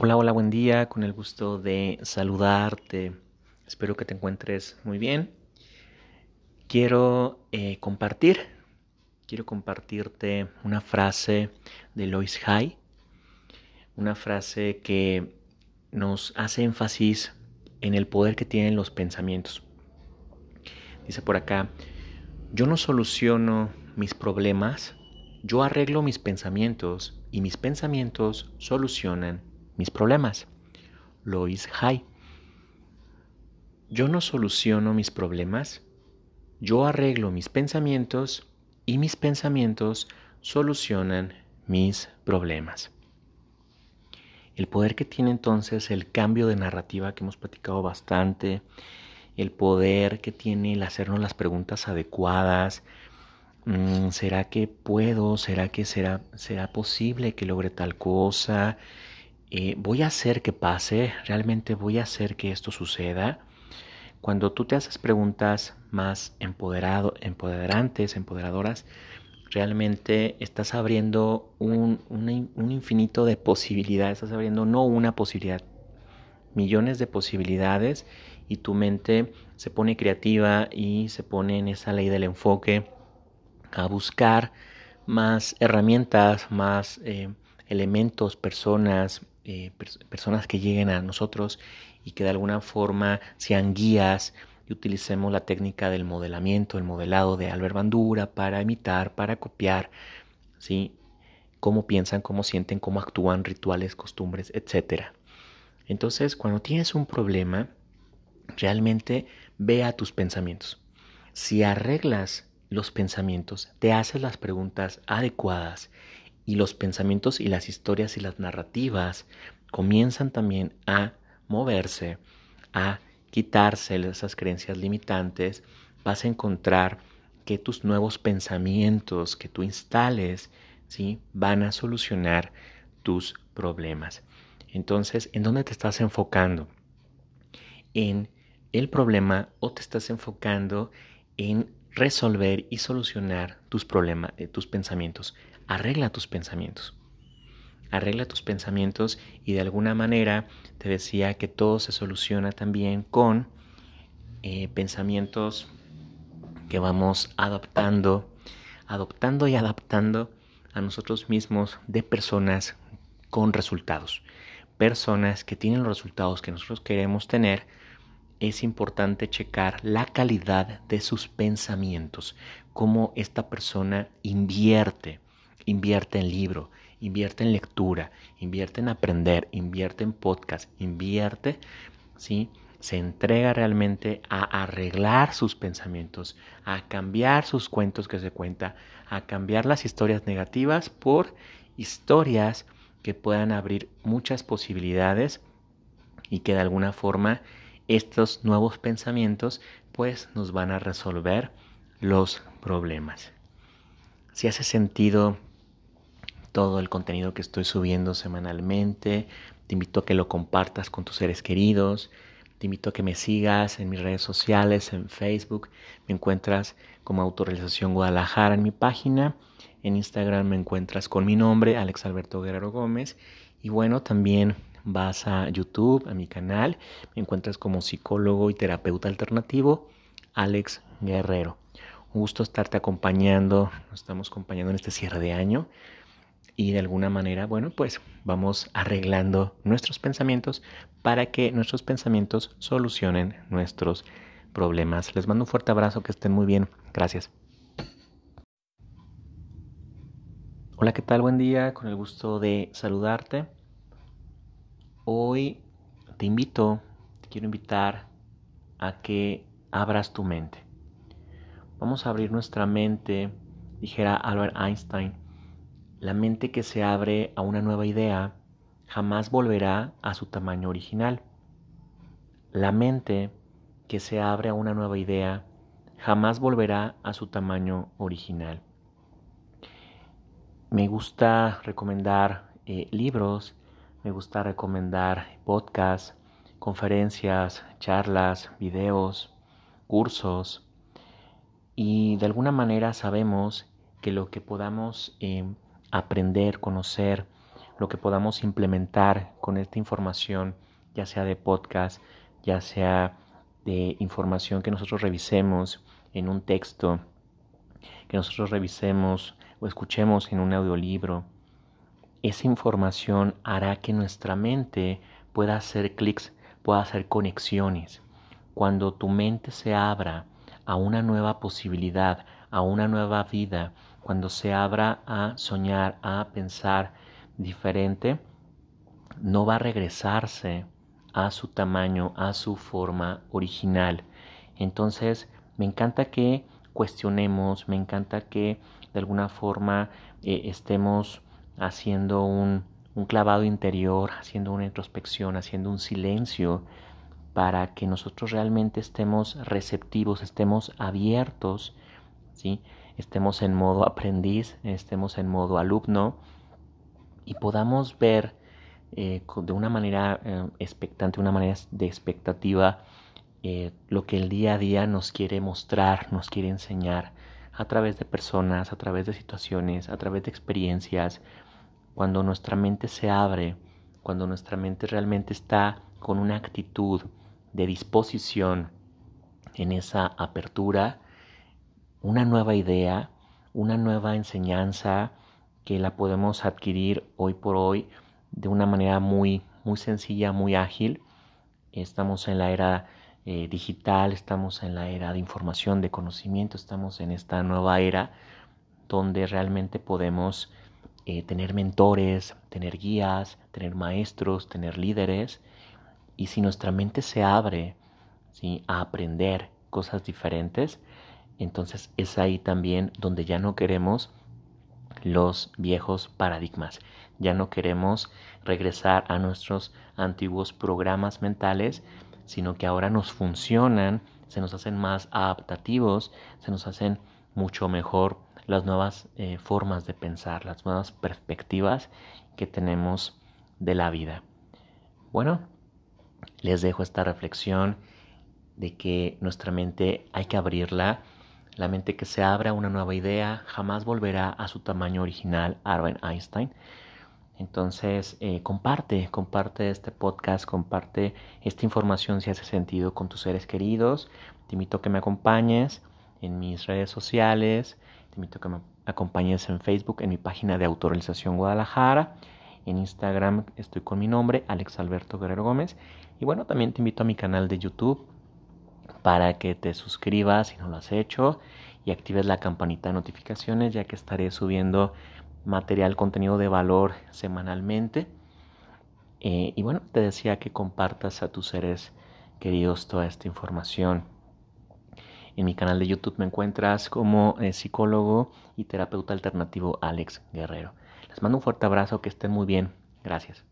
Hola, hola, buen día, con el gusto de saludarte. Espero que te encuentres muy bien. Quiero eh, compartir, quiero compartirte una frase de Lois Hay, una frase que nos hace énfasis en el poder que tienen los pensamientos. Dice por acá, yo no soluciono mis problemas, yo arreglo mis pensamientos y mis pensamientos solucionan mis problemas. Lois Hay. Yo no soluciono mis problemas, yo arreglo mis pensamientos y mis pensamientos solucionan mis problemas. El poder que tiene entonces el cambio de narrativa que hemos platicado bastante, el poder que tiene el hacernos las preguntas adecuadas, mm, ¿será que puedo? ¿Será que será, será posible que logre tal cosa? Eh, voy a hacer que pase, realmente voy a hacer que esto suceda. Cuando tú te haces preguntas más empoderado, empoderantes, empoderadoras, realmente estás abriendo un, un, infinito de posibilidades, estás abriendo no una posibilidad, millones de posibilidades y tu mente se pone creativa y se pone en esa ley del enfoque a buscar más herramientas, más eh, elementos, personas, eh, personas que lleguen a nosotros y que de alguna forma sean guías y utilicemos la técnica del modelamiento, el modelado de Albert Bandura para imitar, para copiar, ¿sí? cómo piensan, cómo sienten, cómo actúan, rituales, costumbres, etc. Entonces, cuando tienes un problema, realmente ve a tus pensamientos. Si arreglas los pensamientos, te haces las preguntas adecuadas y los pensamientos y las historias y las narrativas comienzan también a moverse, a quitarse esas creencias limitantes, vas a encontrar que tus nuevos pensamientos que tú instales, ¿sí? van a solucionar tus problemas. Entonces, ¿en dónde te estás enfocando? ¿En el problema o te estás enfocando en resolver y solucionar tus problemas, eh, tus pensamientos? Arregla tus pensamientos. Arregla tus pensamientos y de alguna manera te decía que todo se soluciona también con eh, pensamientos que vamos adoptando, adoptando y adaptando a nosotros mismos de personas con resultados. Personas que tienen los resultados que nosotros queremos tener, es importante checar la calidad de sus pensamientos, cómo esta persona invierte Invierte en libro, invierte en lectura, invierte en aprender, invierte en podcast, invierte, ¿sí? Se entrega realmente a arreglar sus pensamientos, a cambiar sus cuentos que se cuenta, a cambiar las historias negativas por historias que puedan abrir muchas posibilidades y que de alguna forma estos nuevos pensamientos pues nos van a resolver los problemas. Si hace sentido todo el contenido que estoy subiendo semanalmente. Te invito a que lo compartas con tus seres queridos. Te invito a que me sigas en mis redes sociales, en Facebook. Me encuentras como Autorrealización Guadalajara en mi página. En Instagram me encuentras con mi nombre, Alex Alberto Guerrero Gómez. Y bueno, también vas a YouTube, a mi canal. Me encuentras como psicólogo y terapeuta alternativo, Alex Guerrero. Un gusto estarte acompañando. Nos estamos acompañando en este cierre de año y de alguna manera, bueno, pues vamos arreglando nuestros pensamientos para que nuestros pensamientos solucionen nuestros problemas. Les mando un fuerte abrazo, que estén muy bien. Gracias. Hola, ¿qué tal? Buen día, con el gusto de saludarte. Hoy te invito, te quiero invitar a que abras tu mente. Vamos a abrir nuestra mente, dijera Albert Einstein la mente que se abre a una nueva idea jamás volverá a su tamaño original. La mente que se abre a una nueva idea jamás volverá a su tamaño original. Me gusta recomendar eh, libros, me gusta recomendar podcasts, conferencias, charlas, videos, cursos y de alguna manera sabemos que lo que podamos eh, aprender, conocer lo que podamos implementar con esta información, ya sea de podcast, ya sea de información que nosotros revisemos en un texto, que nosotros revisemos o escuchemos en un audiolibro, esa información hará que nuestra mente pueda hacer clics, pueda hacer conexiones. Cuando tu mente se abra a una nueva posibilidad, a una nueva vida, cuando se abra a soñar, a pensar diferente, no va a regresarse a su tamaño, a su forma original. Entonces, me encanta que cuestionemos, me encanta que de alguna forma eh, estemos haciendo un, un clavado interior, haciendo una introspección, haciendo un silencio para que nosotros realmente estemos receptivos, estemos abiertos, estemos en modo aprendiz, estemos en modo alumno y podamos ver eh, de una manera eh, expectante, una manera de expectativa, eh, lo que el día a día nos quiere mostrar, nos quiere enseñar a través de personas, a través de situaciones, a través de experiencias, cuando nuestra mente se abre, cuando nuestra mente realmente está con una actitud de disposición en esa apertura, una nueva idea, una nueva enseñanza que la podemos adquirir hoy por hoy de una manera muy, muy sencilla, muy ágil. Estamos en la era eh, digital, estamos en la era de información, de conocimiento, estamos en esta nueva era donde realmente podemos eh, tener mentores, tener guías, tener maestros, tener líderes. Y si nuestra mente se abre a aprender cosas diferentes, entonces es ahí también donde ya no queremos los viejos paradigmas. Ya no queremos regresar a nuestros antiguos programas mentales, sino que ahora nos funcionan, se nos hacen más adaptativos, se nos hacen mucho mejor las nuevas eh, formas de pensar, las nuevas perspectivas que tenemos de la vida. Bueno, les dejo esta reflexión de que nuestra mente hay que abrirla la mente que se abra a una nueva idea jamás volverá a su tamaño original, Albert Einstein. Entonces, eh, comparte, comparte este podcast, comparte esta información si hace sentido con tus seres queridos. Te invito a que me acompañes en mis redes sociales. Te invito a que me acompañes en Facebook, en mi página de Autorización Guadalajara. En Instagram estoy con mi nombre, Alex Alberto Guerrero Gómez. Y bueno, también te invito a mi canal de YouTube para que te suscribas si no lo has hecho y actives la campanita de notificaciones ya que estaré subiendo material, contenido de valor semanalmente. Eh, y bueno, te decía que compartas a tus seres queridos toda esta información. En mi canal de YouTube me encuentras como eh, psicólogo y terapeuta alternativo Alex Guerrero. Les mando un fuerte abrazo, que estén muy bien. Gracias.